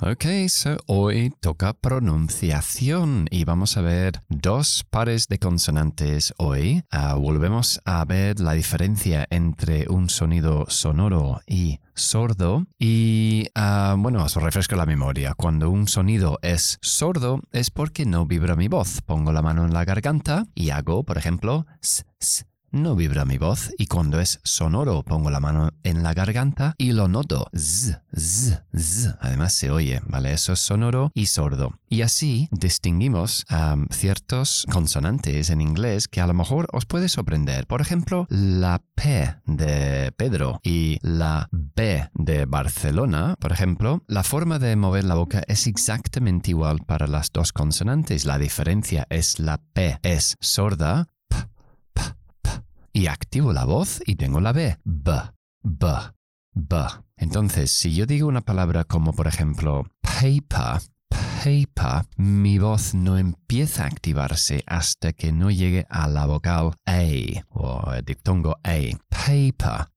Ok, so hoy toca pronunciación y vamos a ver dos pares de consonantes hoy. Ah, volvemos a ver la diferencia entre un sonido sonoro y sordo. Y ah, bueno, os refresco la memoria. Cuando un sonido es sordo es porque no vibra mi voz. Pongo la mano en la garganta y hago, por ejemplo, s, s no vibra mi voz y cuando es sonoro pongo la mano en la garganta y lo noto. Z, z, z. Además se oye, ¿vale? Eso es sonoro y sordo. Y así distinguimos ciertos consonantes en inglés que a lo mejor os puede sorprender. Por ejemplo, la P de Pedro y la B de Barcelona, por ejemplo, la forma de mover la boca es exactamente igual para las dos consonantes. La diferencia es la P es sorda y activo la voz y tengo la B. B, B, B. Entonces, si yo digo una palabra como por ejemplo paper, paper, mi voz no empieza a activarse hasta que no llegue a la vocal A o el diptongo A. Paper,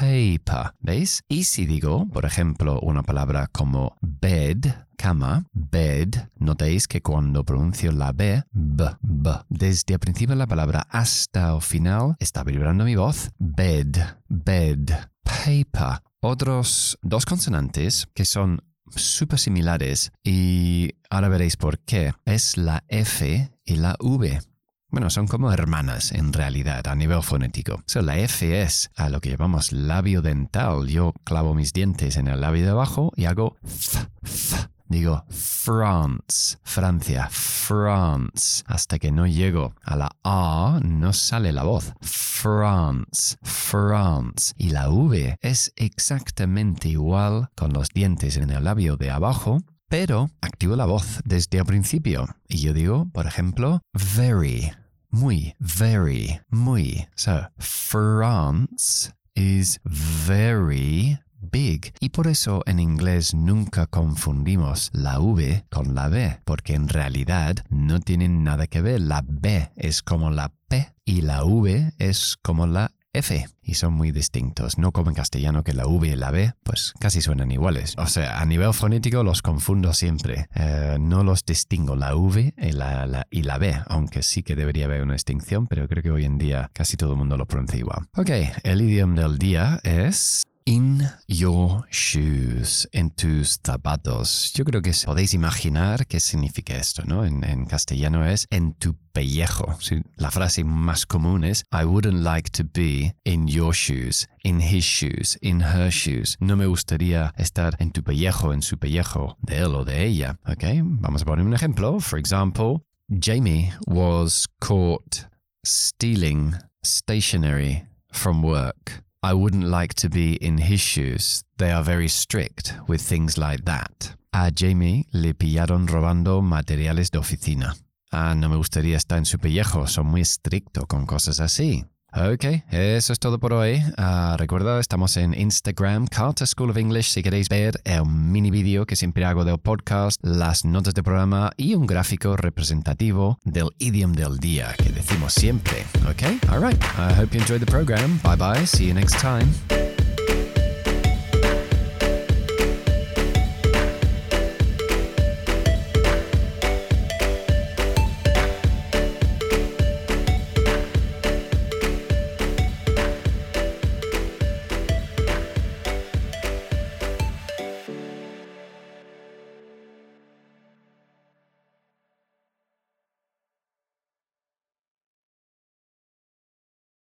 paper, ¿veis? Y si digo, por ejemplo, una palabra como bed, cama, bed, notéis que cuando pronuncio la B, B, B, desde el principio de la palabra hasta el final está vibrando mi voz. Bed, bed, paper. Otros dos consonantes que son súper similares y ahora veréis por qué. Es la F y la V. Bueno, son como hermanas en realidad a nivel fonético. So, la F es a lo que llamamos labio dental. Yo clavo mis dientes en el labio de abajo y hago f, f. Digo France, Francia, France. Hasta que no llego a la A, no sale la voz. France, France. Y la V es exactamente igual con los dientes en el labio de abajo, pero activo la voz desde el principio. Y yo digo, por ejemplo, very, muy, very, muy. So, France is very big. Y por eso en inglés nunca confundimos la V con la B, porque en realidad no tienen nada que ver. La B es como la P y la V es como la F y son muy distintos, no como en castellano que la V y la B pues casi suenan iguales. O sea, a nivel fonético los confundo siempre, eh, no los distingo la V y la, y la B, aunque sí que debería haber una distinción, pero creo que hoy en día casi todo el mundo lo pronuncia igual. Ok, el idioma del día es In your shoes, en tus zapatos. Yo creo que podéis imaginar qué significa esto, ¿no? En, castellano es en tu pellejo. La frase más común es I wouldn't like to be in your shoes, in his shoes, in her shoes. No me gustaría estar en tu pellejo, en su pellejo, de él o de ella. ¿Ok? Vamos a poner un ejemplo. For example, Jamie was caught stealing stationery from work. I wouldn't like to be in his shoes. They are very strict with things like that. A Jamie le pillaron robando materiales de oficina. Ah, no me gustaría estar en su pellejo, son muy estrictos con cosas así. Ok, eso es todo por hoy. Uh, recuerda, estamos en Instagram, Carter School of English, si queréis ver el mini vídeo que siempre hago del podcast, las notas de programa y un gráfico representativo del idioma del día que decimos siempre. Ok, alright. I hope you enjoyed the program. Bye bye, see you next time.